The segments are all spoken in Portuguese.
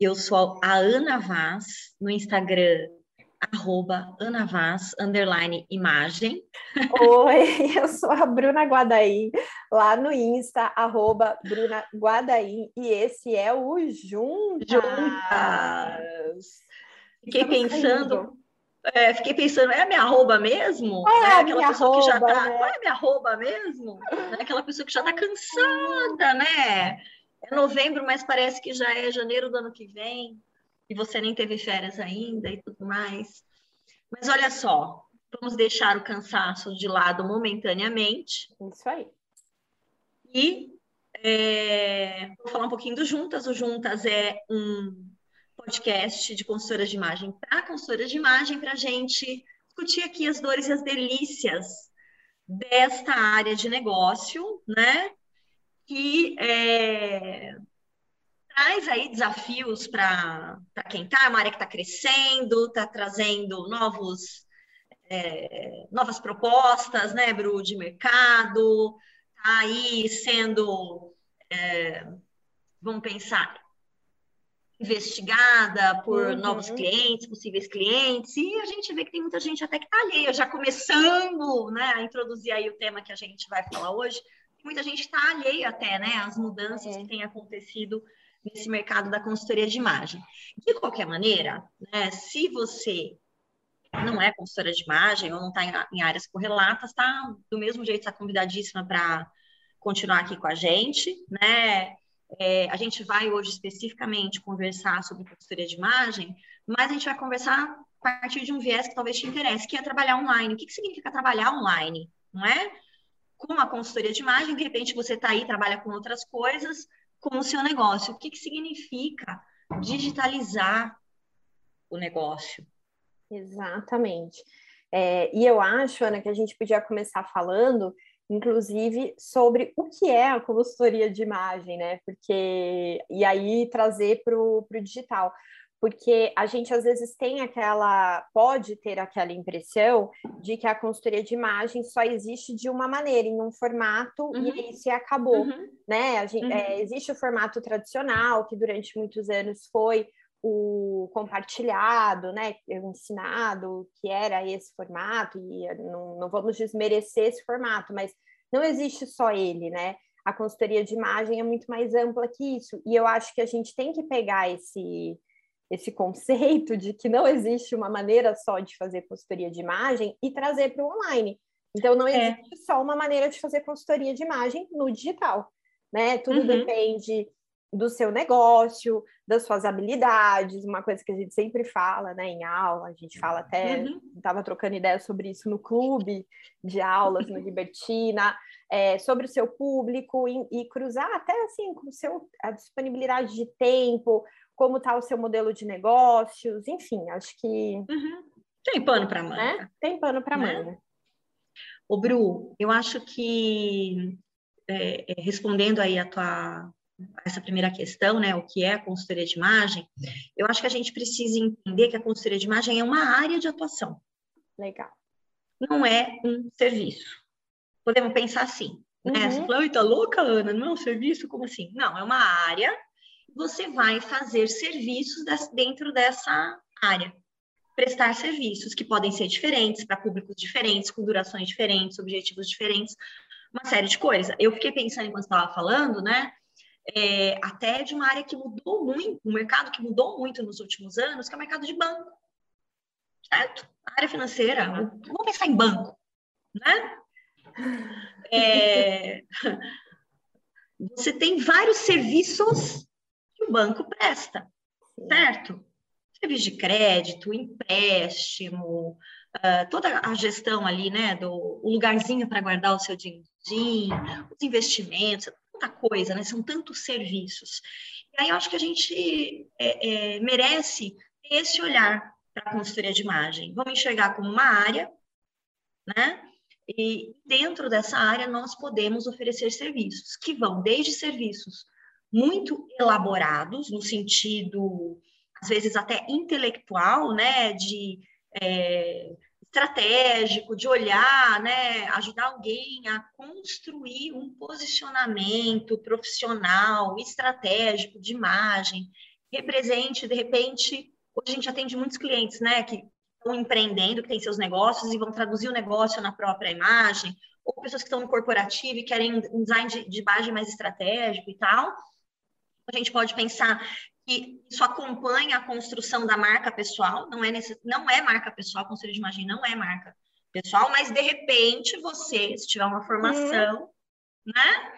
Eu sou a Ana Vaz, no Instagram, arroba Ana Vaz, underline imagem. Oi, eu sou a Bruna Guadaim, lá no Insta, arroba Bruna Guadaim, e esse é o Juntas. Juntas. Fiquei Estamos pensando, é, fiquei pensando, é a minha arroba mesmo? É, é aquela pessoa arroba, que já tá. Né? Qual é a minha arroba mesmo? É aquela pessoa que já tá cansada, né? É novembro, mas parece que já é janeiro do ano que vem, e você nem teve férias ainda e tudo mais. Mas olha só, vamos deixar o cansaço de lado momentaneamente. Isso aí. E é, vou falar um pouquinho do Juntas. O Juntas é um podcast de consultoras de imagem para consultoras de imagem, para a gente discutir aqui as dores e as delícias desta área de negócio, né? Que é, traz aí desafios para quem está, uma área que está crescendo, está trazendo novos, é, novas propostas, né, Bru, de mercado, está aí sendo, é, vamos pensar, investigada por uhum. novos clientes, possíveis clientes, e a gente vê que tem muita gente até que está alheia, já começando né, a introduzir aí o tema que a gente vai falar hoje, muita gente está alheia até né, às mudanças é. que têm acontecido nesse mercado da consultoria de imagem. De qualquer maneira, né, se você não é consultora de imagem ou não está em, áreas correlatas, está do mesmo jeito, está convidadíssima para continuar aqui com a gente, né? É, a gente vai hoje especificamente conversar sobre consultoria de imagem, mas a gente vai conversar a partir de um viés que talvez te interesse, que é trabalhar online. O que, que significa trabalhar online? Não é? Com a consultoria de imagem, de repente você está aí, trabalha com outras coisas, com o seu negócio. O que, que significa digitalizar o negócio? Exatamente. É, e eu acho, Ana, que a gente podia começar falando inclusive sobre o que é a consultoria de imagem, né? Porque e aí trazer para o digital, porque a gente às vezes tem aquela, pode ter aquela impressão de que a consultoria de imagem só existe de uma maneira, em um formato, uhum. e isso acabou, uhum. né? Gente, uhum. é, existe o formato tradicional, que durante muitos anos foi o compartilhado, né, o ensinado, que era esse formato, e não, não vamos desmerecer esse formato, mas não existe só ele, né? A consultoria de imagem é muito mais ampla que isso, e eu acho que a gente tem que pegar esse, esse conceito de que não existe uma maneira só de fazer consultoria de imagem e trazer para o online. Então, não é. existe é. só uma maneira de fazer consultoria de imagem no digital, né? Tudo uhum. depende do seu negócio, das suas habilidades, uma coisa que a gente sempre fala, né, em aula, a gente fala até, estava uhum. trocando ideia sobre isso no clube de aulas, no Libertina, é, sobre o seu público e, e, cruzar até assim com seu, a disponibilidade de tempo, como está o seu modelo de negócios, enfim, acho que... Uhum. Tem pano para manga. Né? Tem pano para né? manga. Ô, Bru, eu acho que, é, é respondendo aí a tua essa primeira questão, né, o que é a consultoria de imagem, eu acho que a gente precisa entender que a consultoria de imagem é uma área de atuação. Legal. Não é um serviço. Podemos pensar assim, né? Uhum. Você tá louca, Ana? Não é um serviço? Como assim? Não, é uma área. Você vai fazer serviços dentro dessa área. Prestar serviços que podem ser diferentes, para públicos diferentes, com durações diferentes, objetivos diferentes, uma série de coisas. Eu fiquei pensando enquanto estava falando, né? é, até de uma área que mudou muito, um mercado que mudou muito nos últimos anos, que é o mercado de banco. Certo? A área financeira, vamos pensar em banco, né? É, você tem vários serviços que o banco presta, certo? Serviço de crédito, empréstimo, uh, toda a gestão ali, né, do lugarzinho para guardar o seu din-din, os investimentos, tanta coisa, né? São tantos serviços. E aí eu acho que a gente é, é, merece esse olhar para a consultoria de imagem. Vamos enxergar como uma área, né? E dentro dessa área nós podemos oferecer serviços que vão desde serviços muito elaborados, no sentido, às vezes até intelectual, né? De é, estratégico, de olhar, né, ajudar alguém a construir um posicionamento profissional, estratégico, de imagem, represente, de repente, hoje a gente atende muitos clientes, né, que estão empreendendo, que têm seus negócios e vão traduzir o negócio na própria imagem, ou pessoas que estão no corporativo e querem um design de, de imagem mais estratégico e tal. A gente pode pensar que isso acompanha a construção da marca pessoal, não é, nesse, não é marca pessoal, conselho de imagem não é marca pessoal, mas de repente você, se tiver uma formação, uhum. né,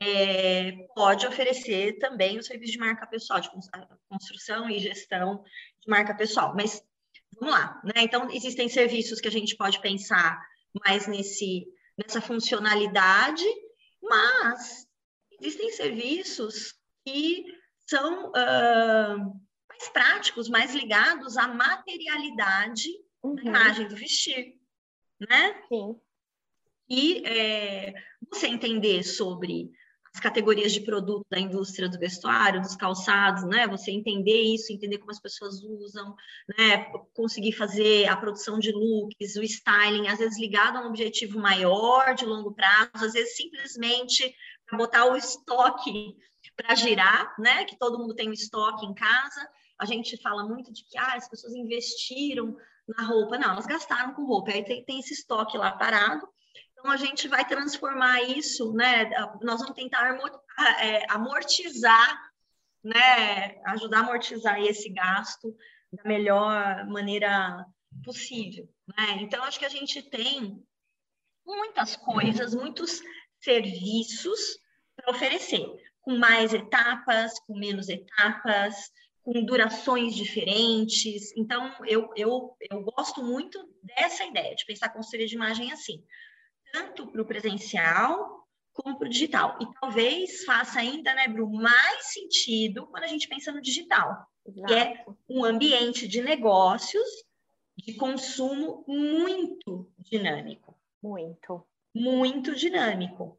é, pode oferecer também o serviço de marca pessoal, de construção e gestão de marca pessoal. Mas vamos lá, né? Então, existem serviços que a gente pode pensar mais nesse, nessa funcionalidade, mas existem serviços que são uh, mais práticos, mais ligados à materialidade uhum. da imagem do vestir, né? Sim. E é, você entender sobre as categorias de produto da indústria do vestuário, dos calçados, né? Você entender isso, entender como as pessoas usam, né? Conseguir fazer a produção de looks, o styling, às vezes ligado a um objetivo maior, de longo prazo, às vezes simplesmente para botar o estoque para girar, né? Que todo mundo tem um estoque em casa. A gente fala muito de que ah, as pessoas investiram na roupa. Não, elas gastaram com roupa. Aí tem, tem esse estoque lá parado então, a gente vai transformar isso, né? Nós vamos tentar é, amortizar, né? Ajudar a amortizar esse gasto da melhor maneira possível, né? Então, acho que a gente tem muitas coisas, muitos serviços para oferecer, com mais etapas, com menos etapas, com durações diferentes. Então, eu, eu, eu gosto muito dessa ideia, de pensar consultoria de imagem assim tanto para o presencial como para o digital. E talvez faça ainda, né, Bru, mais sentido quando a gente pensa no digital, Exato. que é um ambiente de negócios de consumo muito dinâmico. Muito. Muito dinâmico.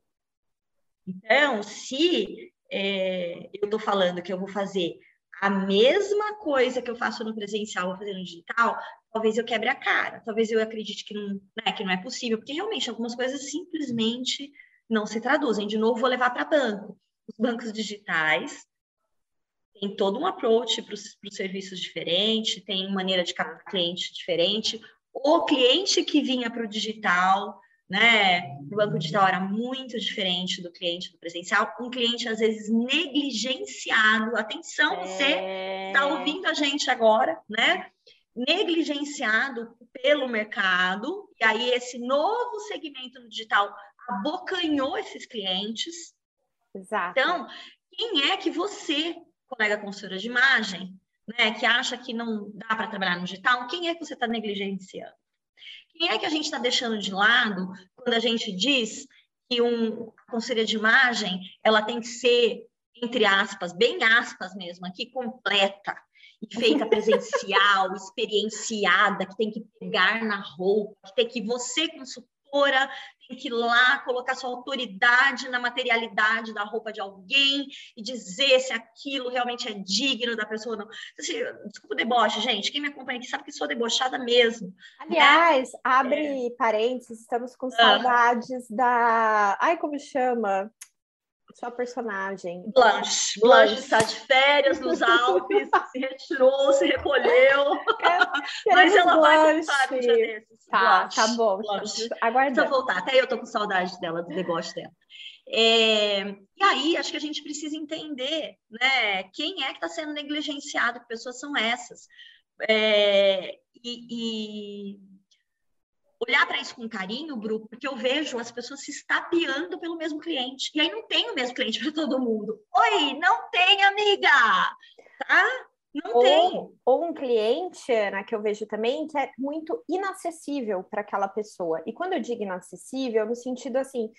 Então, se é, eu estou falando que eu vou fazer a mesma coisa que eu faço no presencial, vou fazer no digital, talvez eu quebre a cara, talvez eu acredite que não, né, que não é possível, porque realmente algumas coisas simplesmente não se traduzem. De novo, vou levar para banco. Os bancos digitais têm todo um approach para os serviços diferente, tem maneira de captar cliente diferente. O cliente que vinha para o digital, né, o banco digital era muito diferente do cliente do presencial. Um cliente, às vezes, negligenciado. Atenção, é... você está ouvindo a gente agora, né? negligenciado pelo mercado, e aí esse novo segmento no digital abocanhou esses clientes. Exato. Então, quem é que você, colega consultora de imagem, né, que acha que não dá para trabalhar no digital, quem é que você está negligenciando? Quem é que a gente está deixando de lado quando a gente diz que um, a consultoria de imagem ela tem que ser, entre aspas, bem aspas mesmo, aqui, completa feita presencial, experienciada, que tem que pegar na roupa, que tem que você, consultora, tem que ir lá colocar sua autoridade na materialidade da roupa de alguém e dizer se aquilo realmente é digno da pessoa ou não. Assim, desculpa o deboche, gente. Quem me acompanha aqui sabe que sou debochada mesmo. Aliás, né? abre é. parênteses, estamos com ah. saudades ah. da. Ai, como chama? sua personagem? Blanche. Blanche está de férias nos Alpes, se retirou, se recolheu. É, Mas ela vai voltar um dia desses. Tá, Blanche, tá bom. Blanche. Aguardando. Precisa voltar. Até eu tô com saudade dela, do deboche dela. É, e aí, acho que a gente precisa entender né, quem é que está sendo negligenciado, que pessoas são essas. É, e, e olhar para isso com carinho, Bru, porque eu vejo as pessoas se estapeando pelo mesmo cliente. E aí não tem o mesmo cliente para todo mundo. Oi, não tem, amiga! Tá? Não ou, tem. Ou um cliente, Ana, que eu vejo também, que é muito inacessível para aquela pessoa. E quando eu digo inacessível, no sentido assim,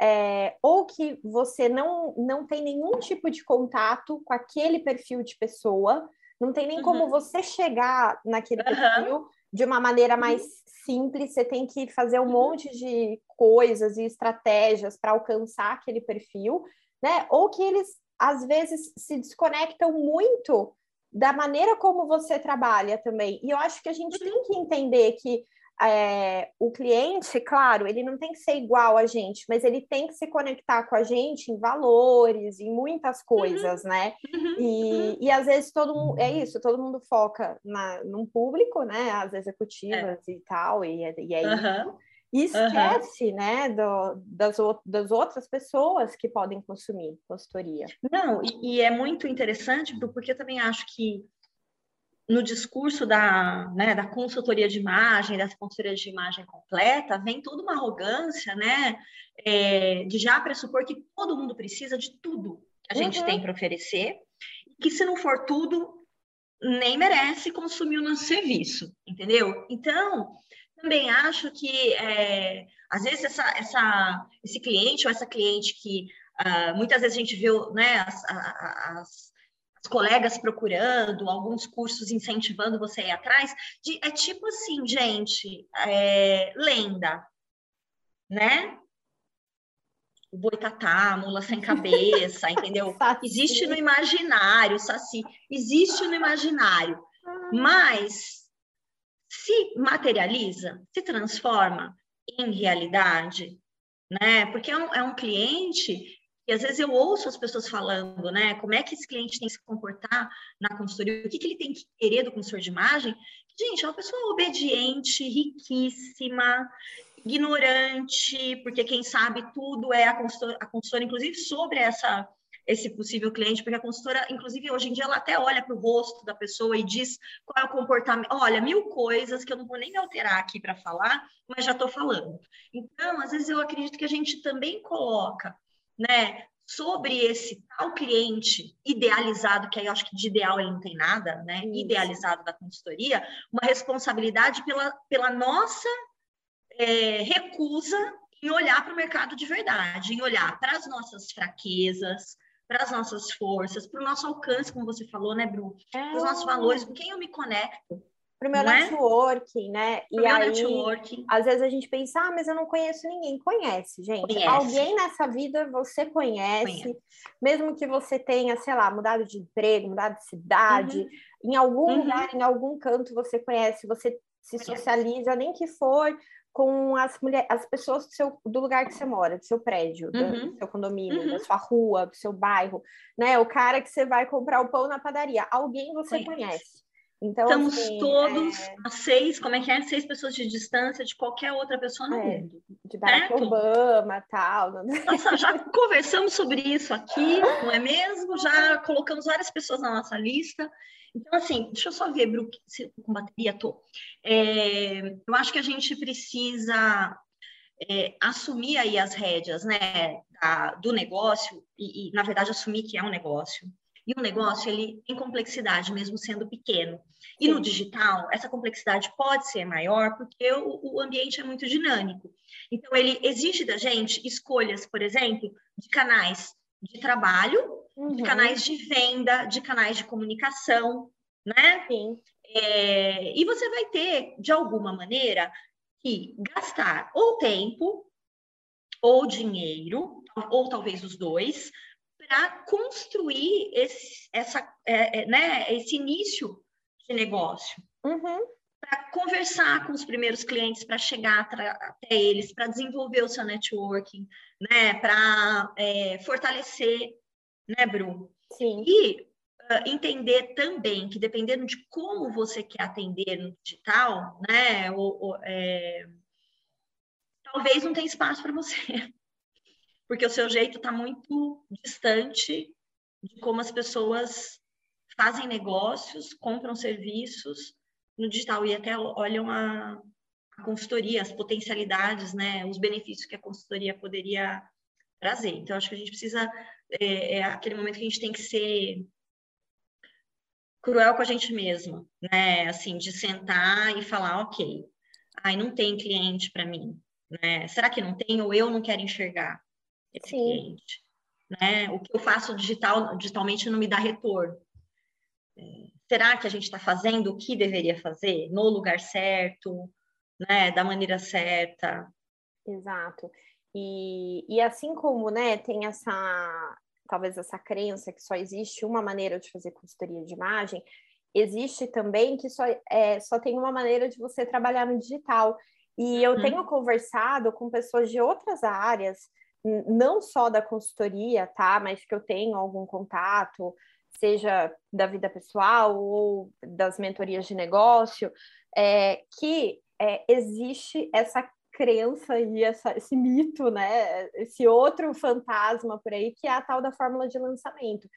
é, ou que você não, não tem nenhum tipo de contato com aquele perfil de pessoa, não tem nem uhum. como você chegar naquele uhum. perfil de uma maneira mais simples, você tem que fazer um uhum. monte de coisas e estratégias para alcançar aquele perfil, né? Ou que eles às vezes se desconectam muito da maneira como você trabalha também. E eu acho que a gente tem que entender que é, o cliente, claro, ele não tem que ser igual a gente, mas ele tem que se conectar com a gente em valores, em muitas coisas, uhum. né? Uhum. E, uhum. e às vezes todo mundo, é isso, todo mundo foca na, num público, né? As executivas é. e tal, e, e aí. E esquece, né, do, das, das outras pessoas que podem consumir consultoria. Não, e, e é muito interessante, porque eu também acho que no discurso da, né, da consultoria de imagem, dessa consultoria de imagem completa, vem toda uma arrogância, né, é, de já pressupor que todo mundo precisa de tudo que a gente uhum. tem para oferecer, e que se não for tudo, nem merece consumir o nosso serviço, entendeu? Então, também acho que, é, às vezes, essa, essa, esse cliente ou essa cliente que uh, muitas vezes a gente viu, né, as, as colegas procurando, alguns cursos incentivando você a ir atrás, de, é tipo assim, gente, é, lenda, né? O boitatá, mula sem cabeça, entendeu? Existe no imaginário, saci, existe no imaginário, ah. mas se materializa, se transforma em realidade, né? Porque é um, é um cliente e às vezes eu ouço as pessoas falando, né? Como é que esse cliente tem que se comportar na consultoria? O que, que ele tem que querer do consultor de imagem? Gente, é uma pessoa obediente, riquíssima, ignorante, porque quem sabe tudo é a consultora, a consultora inclusive sobre essa esse possível cliente, porque a consultora, inclusive, hoje em dia, ela até olha para o rosto da pessoa e diz qual é o comportamento. Olha, mil coisas que eu não vou nem me alterar aqui para falar, mas já estou falando. Então, às vezes, eu acredito que a gente também coloca né, sobre esse tal cliente idealizado, que aí eu acho que de ideal ele não tem nada, né, Isso. idealizado da consultoria, uma responsabilidade pela, pela nossa é, recusa em olhar para o mercado de verdade, em olhar para as nossas fraquezas, para as nossas forças, para o nosso alcance, como você falou, né, Bru? É. Para os nossos valores, com quem eu me conecto para o meu é? networking, né? Pro e aí, networking. às vezes a gente pensa, ah, mas eu não conheço ninguém. Conhece, gente. Conhece. Alguém nessa vida você conhece, conhece, mesmo que você tenha, sei lá, mudado de emprego, mudado de cidade, uhum. em algum uhum. lugar, em algum canto você conhece, você se socializa, nem que for com as mulheres, as pessoas do, seu, do lugar que você mora, do seu prédio, uhum. do seu condomínio, uhum. da sua rua, do seu bairro, né? O cara que você vai comprar o pão na padaria, alguém você conhece. conhece. Então, Estamos assim, todos é... a seis, como é que é? Seis pessoas de distância de qualquer outra pessoa no é, mundo. De Barack certo? Obama tal. Nossa, já conversamos sobre isso aqui, não é mesmo? Já colocamos várias pessoas na nossa lista. Então, assim, deixa eu só ver, Bru, se com bateria tô. É, eu acho que a gente precisa é, assumir aí as rédeas, né, da, do negócio e, e, na verdade, assumir que é um negócio e o negócio, ele tem complexidade, mesmo sendo pequeno. E Sim. no digital, essa complexidade pode ser maior, porque o, o ambiente é muito dinâmico. Então, ele exige da gente escolhas, por exemplo, de canais de trabalho, uhum. de canais de venda, de canais de comunicação, né? Sim. É, e você vai ter, de alguma maneira, que gastar ou tempo ou dinheiro, ou talvez os dois, para construir esse, essa, é, é, né, esse início de negócio. Uhum. Para conversar com os primeiros clientes, para chegar até eles, para desenvolver o seu networking, né, para é, fortalecer, né, Bru? Sim. E uh, entender também que dependendo de como você quer atender no digital, né, ou, ou, é, talvez não tenha espaço para você. porque o seu jeito está muito distante de como as pessoas fazem negócios, compram serviços no digital e até olham a, a consultoria, as potencialidades, né, os benefícios que a consultoria poderia trazer. Então, acho que a gente precisa, é, é aquele momento que a gente tem que ser cruel com a gente mesma, né, assim, de sentar e falar, ok, ai, não tem cliente para mim, né, será que não tem ou eu não quero enxergar? esse Sim. cliente. Né? O que eu faço digital, digitalmente não me dá retorno. É, será que a gente está fazendo o que deveria fazer no lugar certo, né? da maneira certa? Exato. E, e assim como né, tem essa talvez essa crença que só existe uma maneira de fazer consultoria de imagem, existe também que só, é, só tem uma maneira de você trabalhar no digital. E eu uhum. tenho conversado com pessoas de outras áreas, não só da consultoria, tá? Mas que eu tenho algum contato, seja da vida pessoal ou das mentorias de negócio, é, que é, existe essa crença e essa, esse mito, né? Esse outro fantasma por aí, que é a tal da fórmula de lançamento.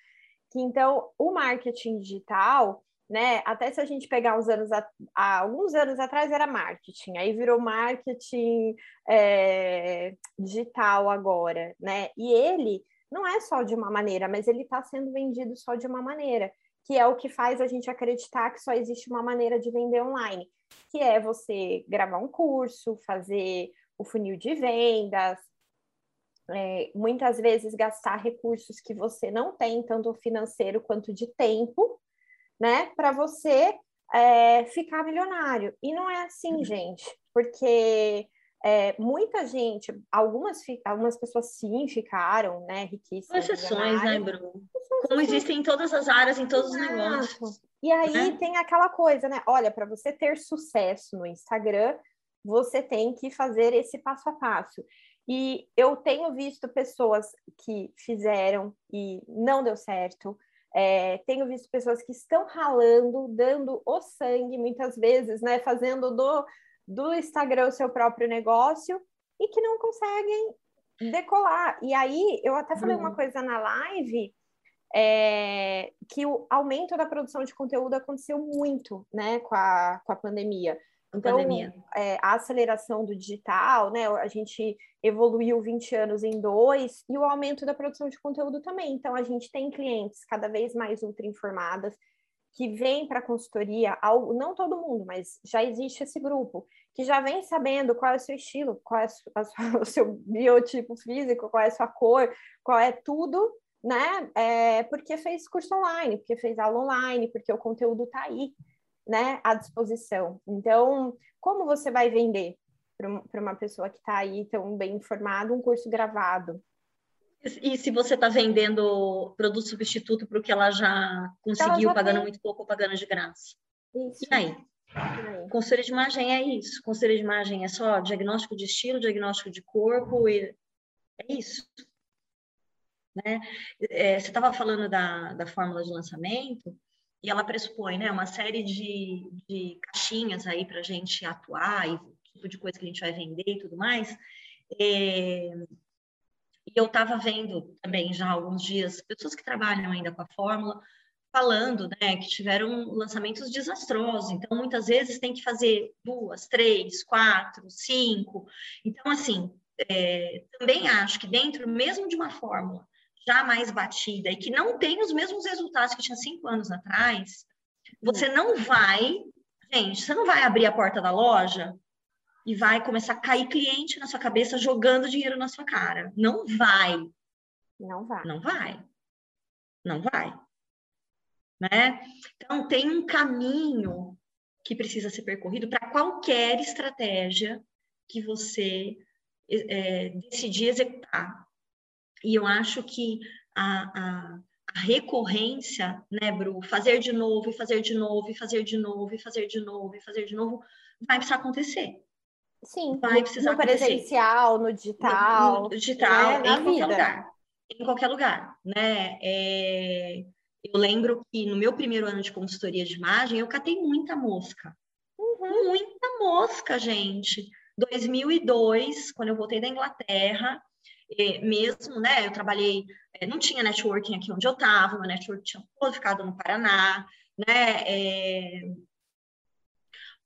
Que então o marketing digital, né? Até se a gente pegar uns anos a, alguns anos atrás era marketing, aí virou marketing é, digital agora, né? E ele não é só de uma maneira, mas ele está sendo vendido só de uma maneira, que é o que faz a gente acreditar que só existe uma maneira de vender online, que é você gravar um curso, fazer o funil de vendas, é, muitas vezes gastar recursos que você não tem, tanto financeiro quanto de tempo, né, para você é, ficar milionário. E não é assim, uhum. gente, porque é, muita gente, algumas, algumas pessoas sim ficaram, né, riquíssimas. Exceções, né, Bruno? Como existem em todas as áreas, em todos Exato. os negócios. E aí né? tem aquela coisa, né? Olha, para você ter sucesso no Instagram, você tem que fazer esse passo a passo. E eu tenho visto pessoas que fizeram e não deu certo. É, tenho visto pessoas que estão ralando, dando o sangue, muitas vezes, né? Fazendo do, do Instagram o seu próprio negócio e que não conseguem decolar. E aí, eu até falei uhum. uma coisa na live, é, que o aumento da produção de conteúdo aconteceu muito, né, com a, com a pandemia. Então, é, a aceleração do digital, né? A gente evoluiu 20 anos em dois, e o aumento da produção de conteúdo também. Então, a gente tem clientes cada vez mais ultra informadas que vêm para a consultoria, não todo mundo, mas já existe esse grupo, que já vem sabendo qual é o seu estilo, qual é o seu biotipo físico, qual é a sua cor, qual é tudo, né? É, porque fez curso online, porque fez aula online, porque o conteúdo está aí, né? À disposição. Então, como você vai vender para uma pessoa que está aí tão bem informada um curso gravado? E se você está vendendo produto substituto para o que ela já conseguiu, ela já pagando tem. muito pouco ou pagando de graça? Isso. E aí? Consultoria de imagem é isso. Consultoria de imagem é só diagnóstico de estilo, diagnóstico de corpo e é isso. Né? É, você estava falando da, da fórmula de lançamento e ela pressupõe né, uma série de, de caixinhas aí para a gente atuar e o tipo de coisa que a gente vai vender e tudo mais. É, e eu estava vendo também já há alguns dias pessoas que trabalham ainda com a fórmula falando, né, que tiveram lançamentos desastrosos. Então, muitas vezes tem que fazer duas, três, quatro, cinco. Então, assim, é, também acho que dentro mesmo de uma fórmula já mais batida e que não tem os mesmos resultados que tinha cinco anos atrás, você não vai, gente, você não vai abrir a porta da loja e vai começar a cair cliente na sua cabeça jogando dinheiro na sua cara. Não vai. Não vai. Não vai. Não vai né? Então, tem um caminho que precisa ser percorrido para qualquer estratégia que você é, decidir executar. E eu acho que a, a, a, recorrência, né, Bru, fazer de novo, e fazer de novo, e fazer de novo, e fazer de novo, e fazer de novo, vai precisar acontecer. Sim, vai precisar no presencial, no digital. No, no digital, né? em qualquer lugar. Em qualquer lugar, né? É eu lembro que no meu primeiro ano de consultoria de imagem, eu catei muita mosca. Uhum. Muita mosca, gente. 2002, quando eu voltei da Inglaterra, é, mesmo, né? Eu trabalhei, é, não tinha networking aqui onde eu estava, meu network tinha ficado no Paraná, né? É,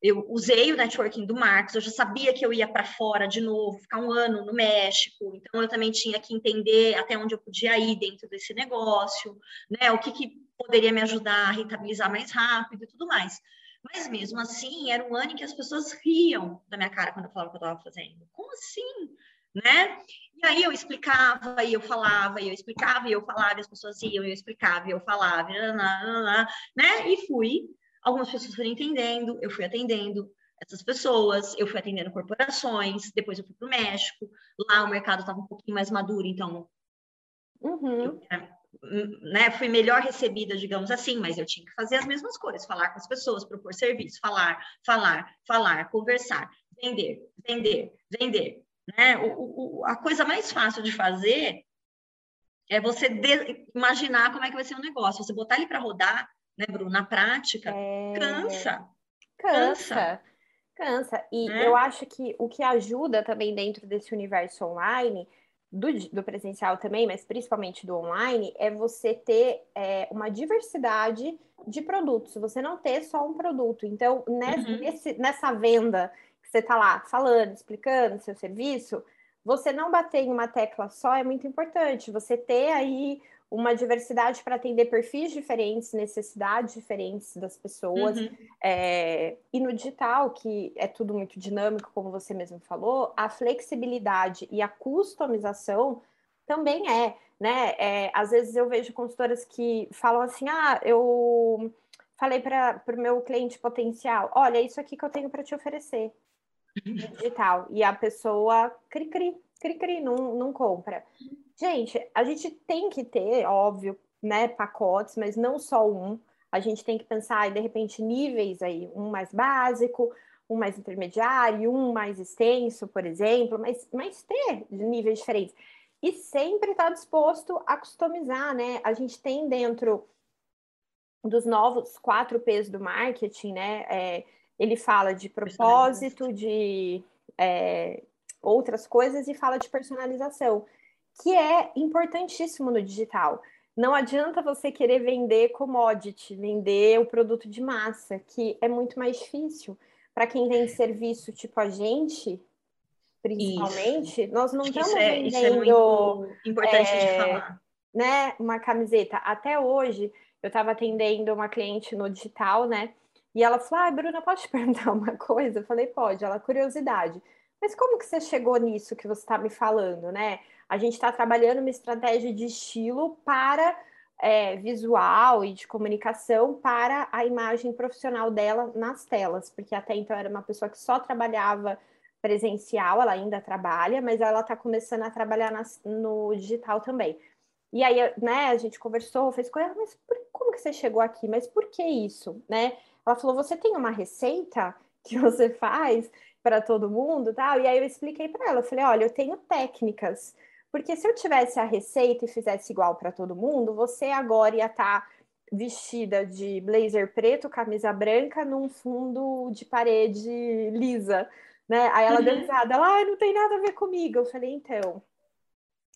eu usei o networking do Marcos, eu já sabia que eu ia para fora de novo, ficar um ano no México, então eu também tinha que entender até onde eu podia ir dentro desse negócio, né? O que, que poderia me ajudar a rentabilizar mais rápido e tudo mais. Mas mesmo assim, era um ano em que as pessoas riam da minha cara quando eu falava o que eu estava fazendo. Como assim? Né? E aí eu explicava, e eu falava, e eu explicava, e eu falava, e as pessoas iam, e eu explicava, e eu falava, né? E fui Algumas pessoas foram entendendo, eu fui atendendo essas pessoas, eu fui atendendo corporações, depois eu fui para o México, lá o mercado estava um pouquinho mais maduro, então uhum. eu, né, fui melhor recebida, digamos assim, mas eu tinha que fazer as mesmas coisas, falar com as pessoas, propor serviço, falar, falar, falar, conversar, vender, vender, vender. Né? O, o, a coisa mais fácil de fazer é você de, imaginar como é que vai ser o negócio, você botar ele para rodar, né, Bruno, na prática, é... cansa. Cansa. Cansa. E é. eu acho que o que ajuda também dentro desse universo online do, do, presencial também, mas principalmente do online, é você ter é, uma diversidade de produtos, você não ter só um produto. Então, nessa, uhum. nesse, nessa venda que você está lá falando, explicando seu serviço, você não bater em uma tecla só é muito importante. Você ter aí uma diversidade para atender perfis diferentes, necessidades diferentes das pessoas. Uhum. É, e no digital, que é tudo muito dinâmico, como você mesmo falou, a flexibilidade e a customização também é, né? É, às vezes eu vejo consultoras que falam assim: ah, eu falei para o meu cliente potencial, olha, isso aqui que eu tenho para te oferecer uhum. digital. E a pessoa cri-cri, cri-cri, não, não compra. Gente, a gente tem que ter, óbvio, né, pacotes, mas não só um. A gente tem que pensar, de repente, níveis aí, um mais básico, um mais intermediário, um mais extenso, por exemplo, mas, mas ter níveis diferentes. E sempre estar tá disposto a customizar, né? A gente tem dentro dos novos quatro P's do marketing, né? É, ele fala de propósito, de é, outras coisas e fala de personalização que é importantíssimo no digital. Não adianta você querer vender commodity, vender o produto de massa, que é muito mais difícil. Para quem vende serviço tipo a gente, principalmente, isso. nós não Acho estamos é, vendendo. Isso é muito importante é, de falar. Né, uma camiseta. Até hoje, eu estava atendendo uma cliente no digital, né? E ela falou: Ah, Bruna, posso te perguntar uma coisa? Eu falei: Pode. Ela, curiosidade. Mas como que você chegou nisso que você está me falando, né? A gente está trabalhando uma estratégia de estilo para é, visual e de comunicação para a imagem profissional dela nas telas, porque até então era uma pessoa que só trabalhava presencial, ela ainda trabalha, mas ela está começando a trabalhar nas, no digital também. E aí, né, a gente conversou, fez com ela, mas por, como que você chegou aqui? Mas por que isso, né? Ela falou, você tem uma receita que você faz para todo mundo, tal? E aí eu expliquei para ela, eu falei, olha, eu tenho técnicas porque se eu tivesse a receita e fizesse igual para todo mundo, você agora ia estar tá vestida de blazer preto, camisa branca, num fundo de parede lisa, né? Aí ela uhum. deu risada, ela, ah, não tem nada a ver comigo. Eu falei, então,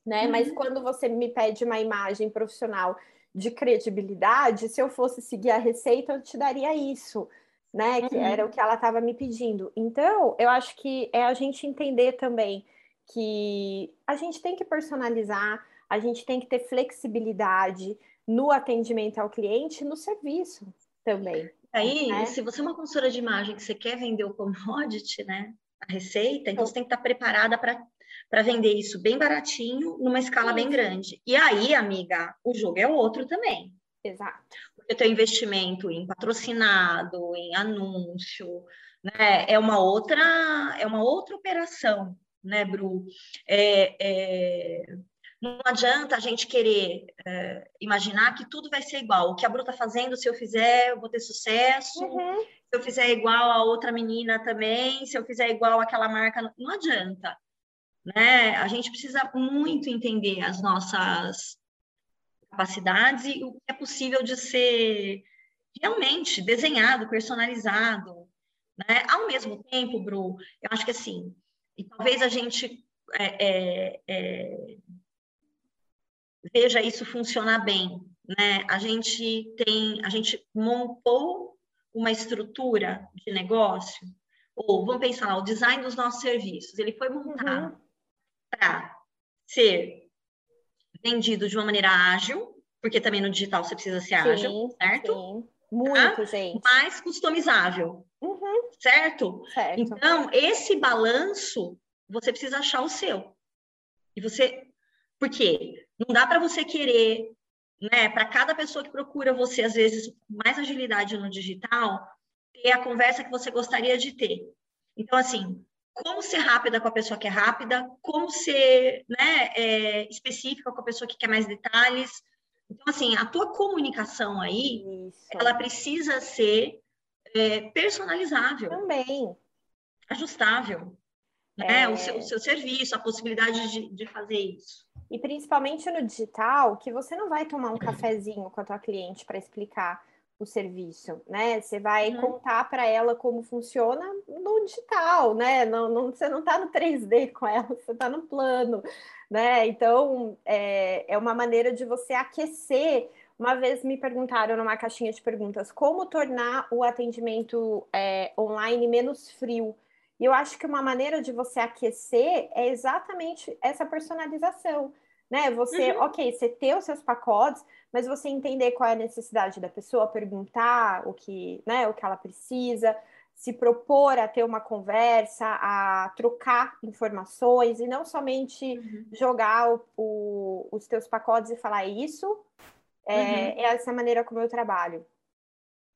né? Uhum. Mas quando você me pede uma imagem profissional de credibilidade, se eu fosse seguir a receita, eu te daria isso, né? Que uhum. era o que ela estava me pedindo. Então, eu acho que é a gente entender também que a gente tem que personalizar, a gente tem que ter flexibilidade no atendimento ao cliente, no serviço também. Aí, né? se você é uma consultora de imagem que você quer vender o commodity, né, a receita, então você tem que estar preparada para vender isso bem baratinho, numa escala Sim. bem grande. E aí, amiga, o jogo é outro também. Exato. Porque o teu investimento em patrocinado, em anúncio, né, é uma outra, é uma outra operação né, Bru? É, é, não adianta a gente querer é, imaginar que tudo vai ser igual. O que a Bru está fazendo, se eu fizer, eu vou ter sucesso. Uhum. Se eu fizer igual a outra menina também, se eu fizer igual aquela marca, não, adianta. Né? A gente precisa muito entender as nossas capacidades e o que é possível de ser realmente desenhado, personalizado. Né? Ao mesmo tempo, Bru, eu acho que assim, e talvez a gente é, é, é, veja isso funcionar bem, né? A gente tem, a gente montou uma estrutura de negócio, ou vamos pensar lá, o design dos nossos serviços, ele foi montado uhum. para ser vendido de uma maneira ágil, porque também no digital você precisa ser sim, ágil, certo? Sim. Muito, tá? gente. Mais customizável. Certo? certo? Então, esse balanço, você precisa achar o seu. E você. Por quê? Não dá para você querer, né, para cada pessoa que procura você, às vezes, mais agilidade no digital, ter a conversa que você gostaria de ter. Então, assim, como ser rápida com a pessoa que é rápida, como ser né, é, específica com a pessoa que quer mais detalhes, Então, assim, a tua comunicação aí, Isso. ela precisa ser é, personalizável. Também. Ajustável. Né? É... O, seu, o seu serviço, a possibilidade de, de fazer isso. E principalmente no digital, que você não vai tomar um cafezinho com a tua cliente para explicar o serviço, né? Você vai uhum. contar para ela como funciona no digital, né? Não, não, você não está no 3D com ela, você está no plano, né? Então é, é uma maneira de você aquecer. Uma vez me perguntaram numa caixinha de perguntas como tornar o atendimento é, online menos frio. E eu acho que uma maneira de você aquecer é exatamente essa personalização, né? Você, uhum. ok, você ter os seus pacotes, mas você entender qual é a necessidade da pessoa, perguntar o que, né, o que ela precisa, se propor a ter uma conversa, a trocar informações e não somente uhum. jogar o, o, os teus pacotes e falar isso. É, uhum. é essa maneira como eu trabalho.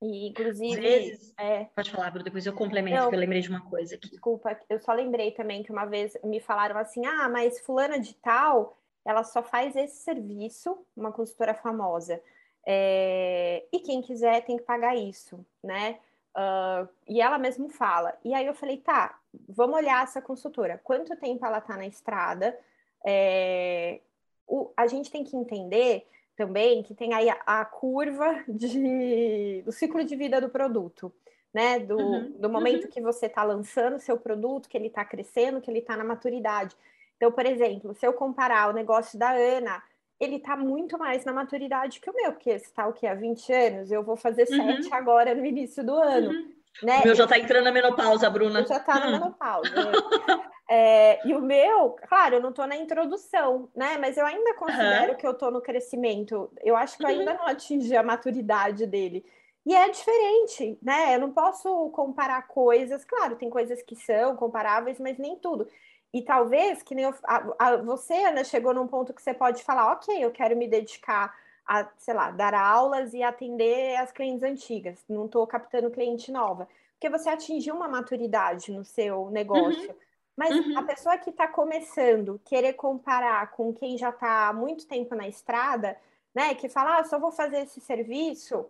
E, inclusive. Vezes, é... Pode falar, Bruno, depois eu complemento, não, porque eu lembrei de uma coisa aqui. Desculpa, eu só lembrei também que uma vez me falaram assim: ah, mas Fulana de Tal, ela só faz esse serviço, uma consultora famosa. É... E quem quiser tem que pagar isso, né? Uh, e ela mesmo fala. E aí eu falei: tá, vamos olhar essa consultora. Quanto tempo ela tá na estrada? É... O... A gente tem que entender também que tem aí a, a curva de, do ciclo de vida do produto, né? Do, uhum, do momento uhum. que você está lançando seu produto, que ele está crescendo, que ele está na maturidade. Então, por exemplo, se eu comparar o negócio da Ana, ele está muito mais na maturidade que o meu, porque está o quê? Há 20 anos, eu vou fazer uhum. 7 agora no início do ano. Uhum. Né? O meu já está entrando na menopausa, Bruna. Já está na hum. menopausa. É, e o meu, claro, eu não estou na introdução, né? Mas eu ainda considero uhum. que eu estou no crescimento. Eu acho que eu ainda uhum. não atingi a maturidade dele. E é diferente, né? Eu não posso comparar coisas. Claro, tem coisas que são comparáveis, mas nem tudo. E talvez que nem eu, a, a, você, Ana, chegou num ponto que você pode falar, ok, eu quero me dedicar a, sei lá, dar aulas e atender as clientes antigas. Não estou captando cliente nova. Porque você atingiu uma maturidade no seu negócio. Uhum. Mas uhum. a pessoa que está começando, querer comparar com quem já está há muito tempo na estrada, né? Que fala, ah, só vou fazer esse serviço.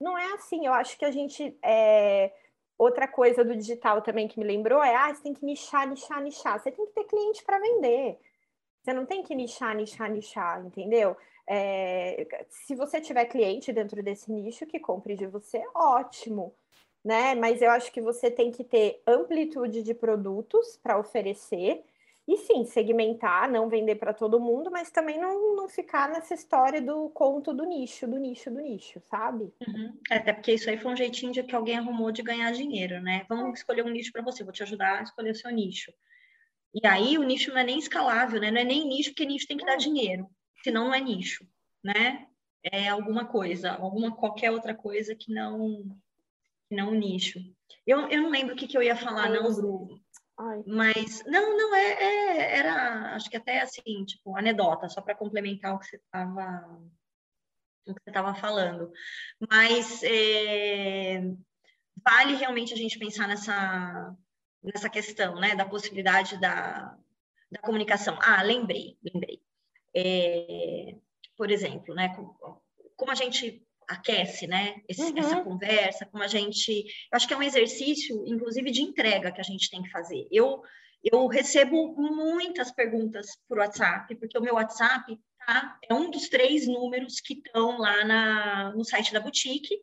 Não é assim. Eu acho que a gente. É... Outra coisa do digital também que me lembrou é: ah, você tem que nichar, nichar, nichar. Você tem que ter cliente para vender. Você não tem que nichar, nichar, nichar, entendeu? É... se você tiver cliente dentro desse nicho que compre de você, ótimo né? Mas eu acho que você tem que ter amplitude de produtos para oferecer e sim, segmentar, não vender para todo mundo, mas também não, não ficar nessa história do conto do nicho, do nicho, do nicho, sabe? Uhum. É, até porque isso aí foi um jeitinho de que alguém arrumou de ganhar dinheiro, né? Vamos escolher um nicho para você, vou te ajudar a escolher o seu nicho. E aí o nicho não é nem escalável, né? Não é nem nicho, porque nicho tem que dar dinheiro, senão não é nicho, né? É alguma coisa, alguma qualquer outra coisa que não não nicho. Eu, eu não lembro o que, que eu ia falar, não, Bruno. Mas, não, não, é, é, era, acho que até assim, tipo, anedota, só para complementar o que você estava o que você estava falando. Mas é, vale realmente a gente pensar nessa, nessa questão, né, da possibilidade da, da comunicação. Ah, lembrei, lembrei. É, por exemplo, né, como, como a gente aquece, né? Esse, uhum. Essa conversa, como a gente. Eu acho que é um exercício, inclusive, de entrega que a gente tem que fazer. Eu, eu recebo muitas perguntas por WhatsApp, porque o meu WhatsApp tá, é um dos três números que estão lá na, no site da boutique,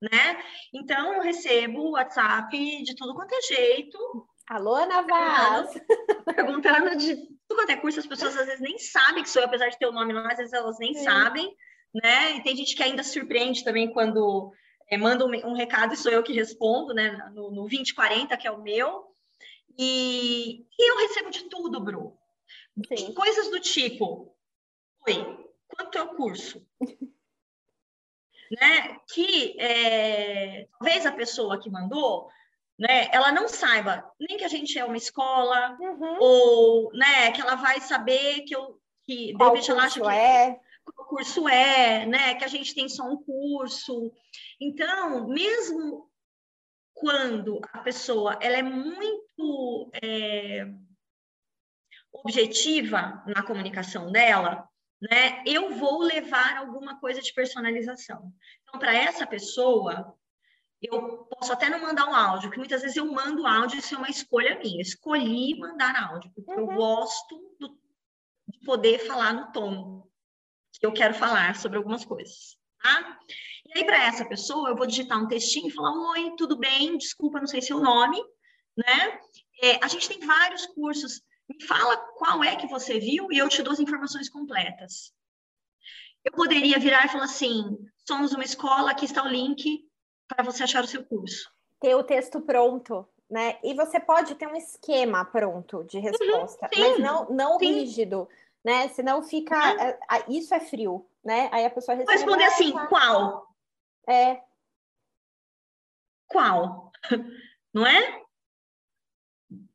né? Então, eu recebo WhatsApp de tudo quanto é jeito. Alô, Ana Vaz! Perguntando de tudo quanto é curso, as pessoas às vezes nem sabem que sou eu, apesar de ter o nome lá, às vezes elas nem Sim. sabem né? E tem gente que ainda surpreende também quando é, manda um, um, recado e sou eu que respondo, né? No, no 2040, que é o meu. E, e eu recebo de tudo, Bru. Sim. Coisas do tipo: Oi, quanto é o curso? né? Que é, talvez a pessoa que mandou né, ela não saiba nem que a gente é uma escola, uhum. ou né, que ela vai saber que eu que de repente ela acha que é o curso é, né? Que a gente tem só um curso. Então, mesmo quando a pessoa ela é muito é, objetiva na comunicação dela, né? Eu vou levar alguma coisa de personalização. Então, para essa pessoa, eu posso até não mandar um áudio, porque muitas vezes eu mando áudio, isso é uma escolha minha. Escolhi mandar áudio, porque uhum. eu gosto do, de poder falar no tom que eu quero falar sobre algumas coisas, tá? E aí, para essa pessoa, eu vou digitar um textinho e falar: Oi, tudo bem? Desculpa, não sei seu nome, né? É, a gente tem vários cursos. Me fala qual é que você viu e eu te dou as informações completas. Eu poderia virar e falar assim: somos uma escola, aqui está o link para você achar o seu curso. Ter o texto pronto, né? E você pode ter um esquema pronto de uhum, resposta, uhum, mas não, não rígido, né? Senão fica. Uhum. É, isso é frio, né? Aí a pessoa responde. Responder assim: qual? É. Qual? Não é?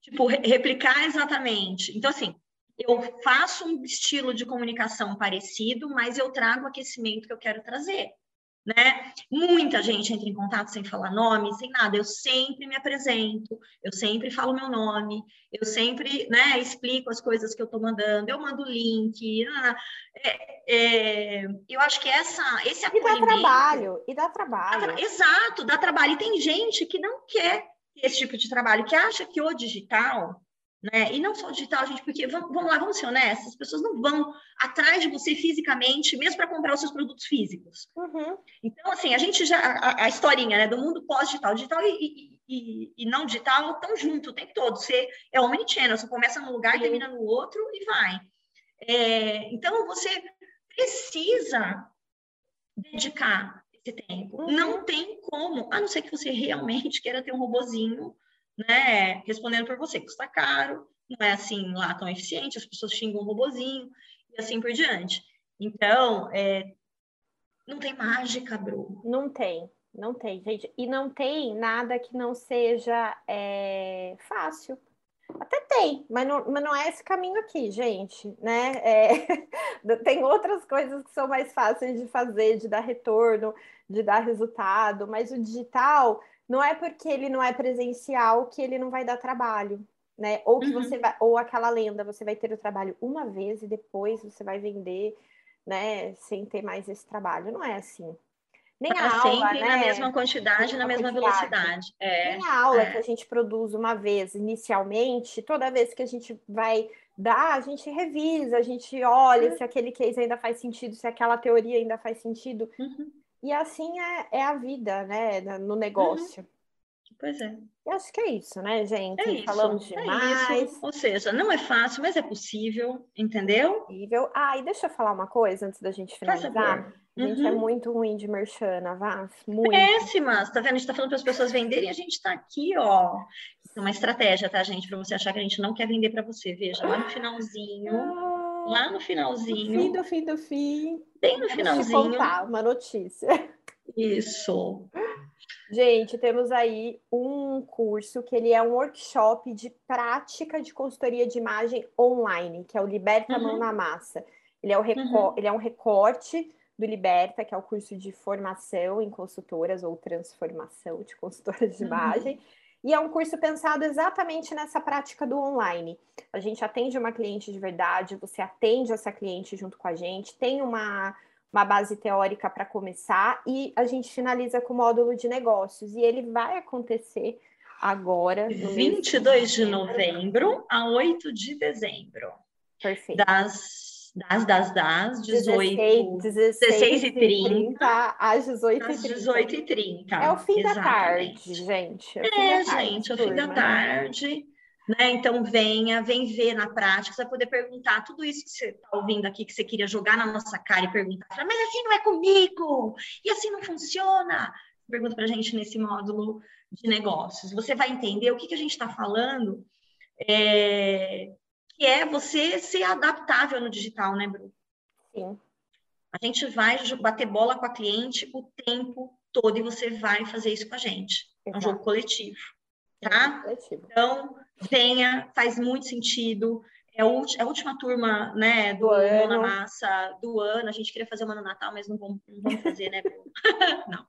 Tipo, replicar exatamente. Então, assim, eu faço um estilo de comunicação parecido, mas eu trago o aquecimento que eu quero trazer né? Muita gente entra em contato sem falar nome, sem nada. Eu sempre me apresento, eu sempre falo meu nome, eu sempre, né, explico as coisas que eu estou mandando, eu mando link. É, é, eu acho que essa, esse acolhimento... E dá trabalho, e dá trabalho. Exato, dá trabalho. E tem gente que não quer esse tipo de trabalho, que acha que o digital né? E não só digital, gente, porque vamos, lá, vamos ser honestos, as pessoas não vão atrás de você fisicamente, mesmo para comprar os seus produtos físicos. Uhum. Então, assim, a gente já, a, a historinha, né, do mundo pós-digital, digital e, e, e, não digital estão junto o tempo todo. Você é omnichannel, você começa num lugar, e termina no outro e vai. É, então, você precisa dedicar esse tempo. Uhum. Não tem como, a não ser que você realmente queira ter um robozinho né, respondendo por você, custa caro, não é assim lá tão eficiente, as pessoas xingam o robozinho e assim por diante. Então, é, não tem mágica, Bru. Não tem, não tem, gente. E não tem nada que não seja é, fácil. Até tem, mas não, mas não é esse caminho aqui, gente, né? É, tem outras coisas que são mais fáceis de fazer, de dar retorno, de dar resultado, mas o digital não é porque ele não é presencial que ele não vai dar trabalho, né? Ou que uhum. você vai, ou aquela lenda, você vai ter o trabalho uma vez e depois você vai vender, né? Sem ter mais esse trabalho. Não é assim. Nem a aula, sempre né? na mesma quantidade, na mesma quantidade. velocidade. É, Nem a aula é. que a gente produz uma vez inicialmente, toda vez que a gente vai dar, a gente revisa, a gente olha uhum. se aquele case ainda faz sentido, se aquela teoria ainda faz sentido. Uhum. E assim é, é a vida, né, no negócio. Uhum. Pois é. Eu acho que é isso, né, gente? É isso, Falamos demais. É isso. Ou seja, não é fácil, mas é possível, entendeu? Possível. Ah, e deixa eu falar uma coisa antes da gente finalizar. A gente é uhum. é muito ruim de merchana, Vaz. Muito. Péssimas, tá vendo? A gente tá falando para as pessoas venderem, a gente tá aqui, ó. É uma estratégia, tá, gente? Para você achar que a gente não quer vender para você. Veja, lá no finalzinho. Ah lá no finalzinho. No fim do fim do fim. Bem no finalzinho. contar uma notícia. Isso. Gente, temos aí um curso que ele é um workshop de prática de consultoria de imagem online, que é o Liberta uhum. Mão na Massa. Ele é, uhum. ele é um recorte do Liberta, que é o curso de formação em consultoras ou transformação de consultoras de uhum. imagem. Uhum. E é um curso pensado exatamente nessa prática do online. A gente atende uma cliente de verdade, você atende essa cliente junto com a gente, tem uma, uma base teórica para começar e a gente finaliza com o módulo de negócios. E ele vai acontecer agora. No 22 de novembro a 8 de dezembro. Perfeito. Das das, das, das, 18, 16, 16 e 30, às 18 às 18 e 30. É o fim Exatamente. da tarde, gente. É, é tarde, gente, é o fim da tarde. Né? Então, venha, vem ver na prática, você vai poder perguntar tudo isso que você está ouvindo aqui, que você queria jogar na nossa cara e perguntar, mas assim não é comigo, e assim não funciona. Pergunta para a gente nesse módulo de negócios. Você vai entender o que, que a gente está falando é, que é você ser adaptável no digital, né, Bruno? Sim. A gente vai bater bola com a cliente o tempo todo e você vai fazer isso com a gente. É um jogo coletivo, tá? Coletivo. Então, venha, faz muito sentido. É a, última turma, né, do, do ano. na massa do ano. A gente queria fazer uma no Natal, mas não vamos, não vamos fazer, né, Bruno? não.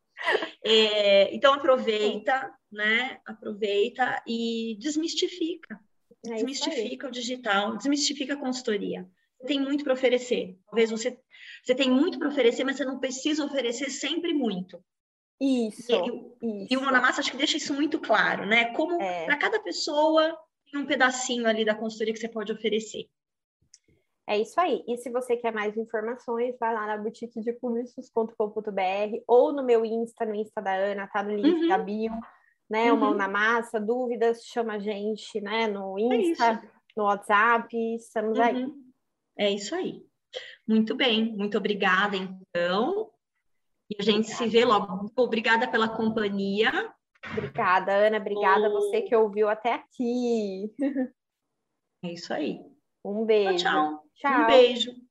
É, então, aproveita, né? Aproveita e desmistifica. É desmistifica o digital, desmistifica a consultoria. tem muito para oferecer. Talvez você, você tem muito para oferecer, mas você não precisa oferecer sempre muito. Isso. E, e o Monamassa acho que deixa isso muito claro, né? Como é. para cada pessoa tem um pedacinho ali da consultoria que você pode oferecer. É isso aí. E se você quer mais informações, vai lá na boutique de publicis.com.br ou no meu Insta, no Insta da Ana, tá no link uhum. da bio, né? Uhum. Mão na massa, dúvidas, chama a gente, né? No é Insta, é no WhatsApp, estamos uhum. aí. É isso aí. Muito bem, muito obrigada, então. E a gente obrigada. se vê logo. Obrigada pela companhia. Obrigada, Ana. Obrigada a você que ouviu até aqui. É isso aí. Um beijo. Tchau. tchau. Um beijo.